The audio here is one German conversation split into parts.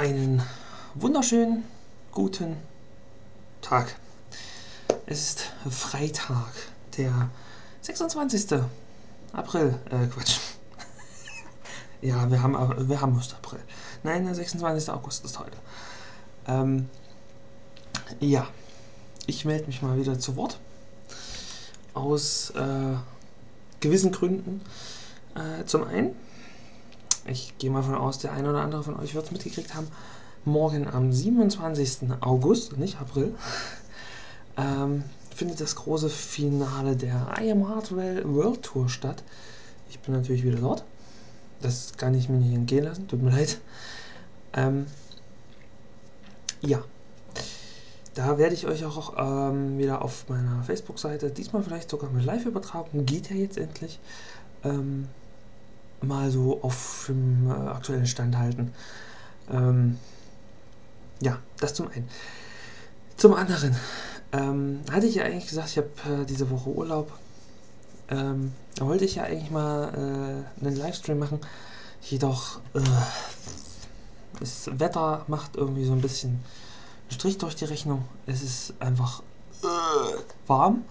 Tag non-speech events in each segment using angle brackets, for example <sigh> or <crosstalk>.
Einen wunderschönen guten Tag. Es ist Freitag, der 26. April. Äh, Quatsch. <laughs> ja, wir haben, wir haben April. Nein, der 26. August ist heute. Ähm, ja, ich melde mich mal wieder zu Wort. Aus äh, gewissen Gründen. Äh, zum einen ich gehe mal von aus, der eine oder andere von euch wird es mitgekriegt haben, morgen am 27. August, nicht April, ähm, findet das große Finale der I Am Hardware World Tour statt. Ich bin natürlich wieder dort. Das kann ich mir nicht entgehen lassen, tut mir leid. Ähm, ja, da werde ich euch auch ähm, wieder auf meiner Facebook-Seite, diesmal vielleicht sogar mit Live-Übertragung, geht ja jetzt endlich, ähm, mal so auf dem äh, aktuellen Stand halten. Ähm, ja, das zum einen. Zum anderen ähm, hatte ich ja eigentlich gesagt, ich habe äh, diese Woche Urlaub. Ähm, da wollte ich ja eigentlich mal äh, einen Livestream machen. Jedoch äh, das Wetter macht irgendwie so ein bisschen einen Strich durch die Rechnung. Es ist einfach äh, warm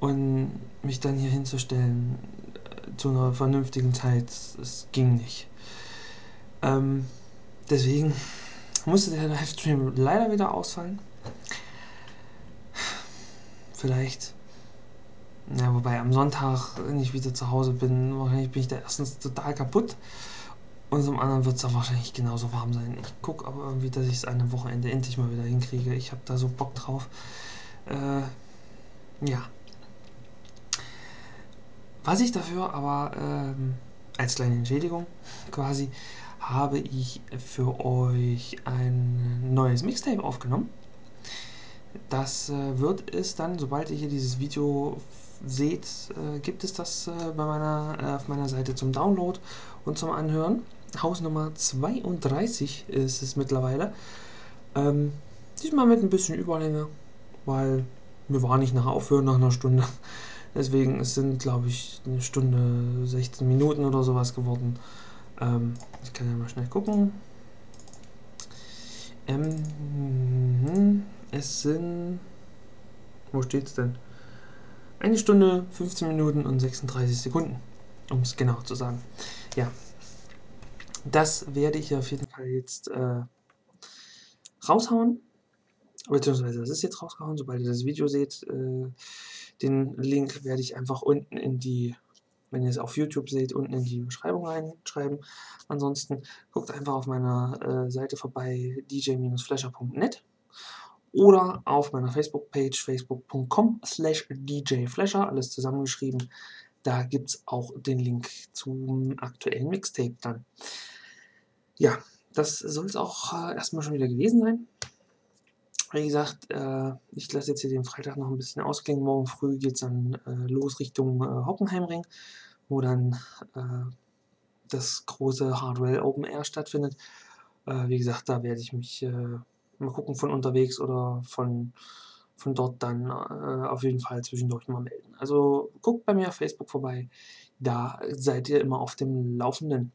und mich dann hier hinzustellen, zu einer vernünftigen Zeit. Es ging nicht. Ähm, deswegen musste der Livestream leider wieder ausfallen. Vielleicht. Ja, wobei am Sonntag, wenn ich wieder zu Hause bin, wahrscheinlich bin ich da erstens total kaputt. Und zum anderen wird es auch wahrscheinlich genauso warm sein. Ich gucke aber irgendwie, dass ich es an einem Wochenende endlich mal wieder hinkriege. Ich habe da so Bock drauf. Äh, ja. Was ich dafür aber ähm, als kleine Entschädigung quasi habe ich für euch ein neues Mixtape aufgenommen. Das äh, wird es dann, sobald ihr hier dieses Video seht, äh, gibt es das äh, bei meiner, äh, auf meiner Seite zum Download und zum Anhören. Hausnummer 32 ist es mittlerweile. Ähm, diesmal mit ein bisschen Überlänge, weil wir waren nicht nach Aufhören nach einer Stunde. Deswegen es sind, glaube ich, eine Stunde 16 Minuten oder sowas geworden. Ähm, ich kann ja mal schnell gucken. Ähm, es sind. Wo steht's denn? Eine Stunde, 15 Minuten und 36 Sekunden, um es genau zu sagen. Ja. Das werde ich auf jeden Fall jetzt äh, raushauen. Beziehungsweise das ist jetzt rausgehauen, sobald ihr das Video seht. Äh, den Link werde ich einfach unten in die, wenn ihr es auf YouTube seht, unten in die Beschreibung reinschreiben. Ansonsten guckt einfach auf meiner äh, Seite vorbei, dj-flasher.net oder auf meiner Facebook-Page facebook.com slash djflasher, alles zusammengeschrieben. Da gibt es auch den Link zum aktuellen Mixtape dann. Ja, das soll es auch äh, erstmal schon wieder gewesen sein. Wie gesagt, äh, ich lasse jetzt hier den Freitag noch ein bisschen ausklingen. Morgen früh geht es dann äh, los Richtung äh, Hockenheimring, wo dann äh, das große Hardware Open Air stattfindet. Äh, wie gesagt, da werde ich mich äh, mal gucken von unterwegs oder von, von dort dann auf jeden Fall zwischendurch mal melden. Also guckt bei mir auf Facebook vorbei. Da seid ihr immer auf dem Laufenden.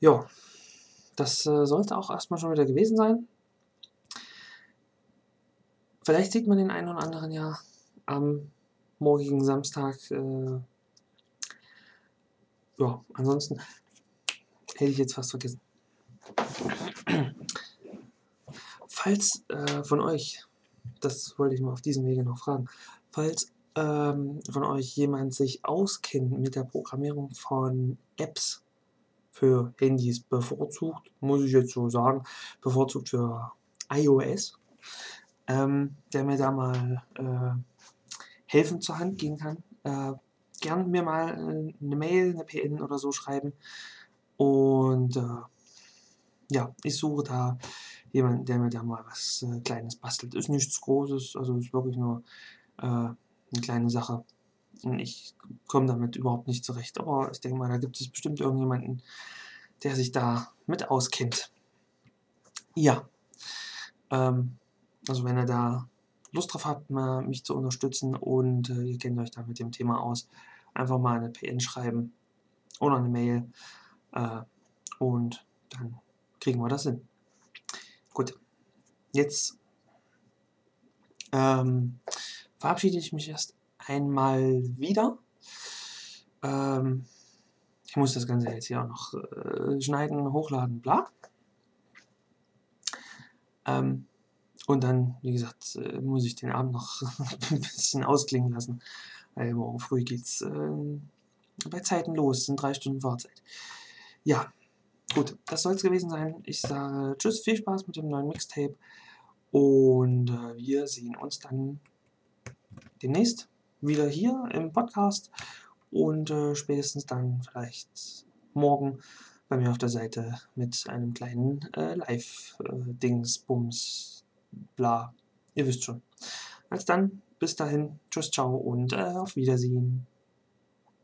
Ja, das sollte auch erstmal schon wieder gewesen sein. Vielleicht sieht man den einen oder anderen ja am morgigen Samstag. Äh, ja, ansonsten hätte ich jetzt fast vergessen. Falls äh, von euch, das wollte ich mal auf diesem Wege noch fragen, falls ähm, von euch jemand sich auskennt mit der Programmierung von Apps für Handys, bevorzugt, muss ich jetzt so sagen, bevorzugt für iOS, ähm, der mir da mal äh, helfen zur Hand gehen kann. Äh, gern mir mal äh, eine Mail, eine PN oder so schreiben. Und äh, ja, ich suche da jemanden, der mir da mal was äh, Kleines bastelt. Ist nichts Großes, also ist wirklich nur äh, eine kleine Sache. Und ich komme damit überhaupt nicht zurecht. Aber ich denke mal, da gibt es bestimmt irgendjemanden, der sich da mit auskennt. Ja. Ähm, also wenn ihr da Lust drauf habt, mich zu unterstützen und äh, ihr kennt euch da mit dem Thema aus, einfach mal eine PN schreiben oder eine Mail äh, und dann kriegen wir das hin. Gut. Jetzt ähm, verabschiede ich mich erst einmal wieder. Ähm, ich muss das Ganze jetzt hier auch noch äh, schneiden, hochladen, bla. Ähm, und dann, wie gesagt, äh, muss ich den Abend noch <laughs> ein bisschen ausklingen lassen. Weil morgen früh geht's äh, bei Zeiten los. Sind drei Stunden Fahrzeit. Ja, gut, das soll es gewesen sein. Ich sage Tschüss, viel Spaß mit dem neuen Mixtape. Und äh, wir sehen uns dann demnächst wieder hier im Podcast und äh, spätestens dann vielleicht morgen bei mir auf der Seite mit einem kleinen äh, Live-Dings, Bums, bla. Ihr wisst schon. Als dann, bis dahin, tschüss, ciao und äh, auf Wiedersehen.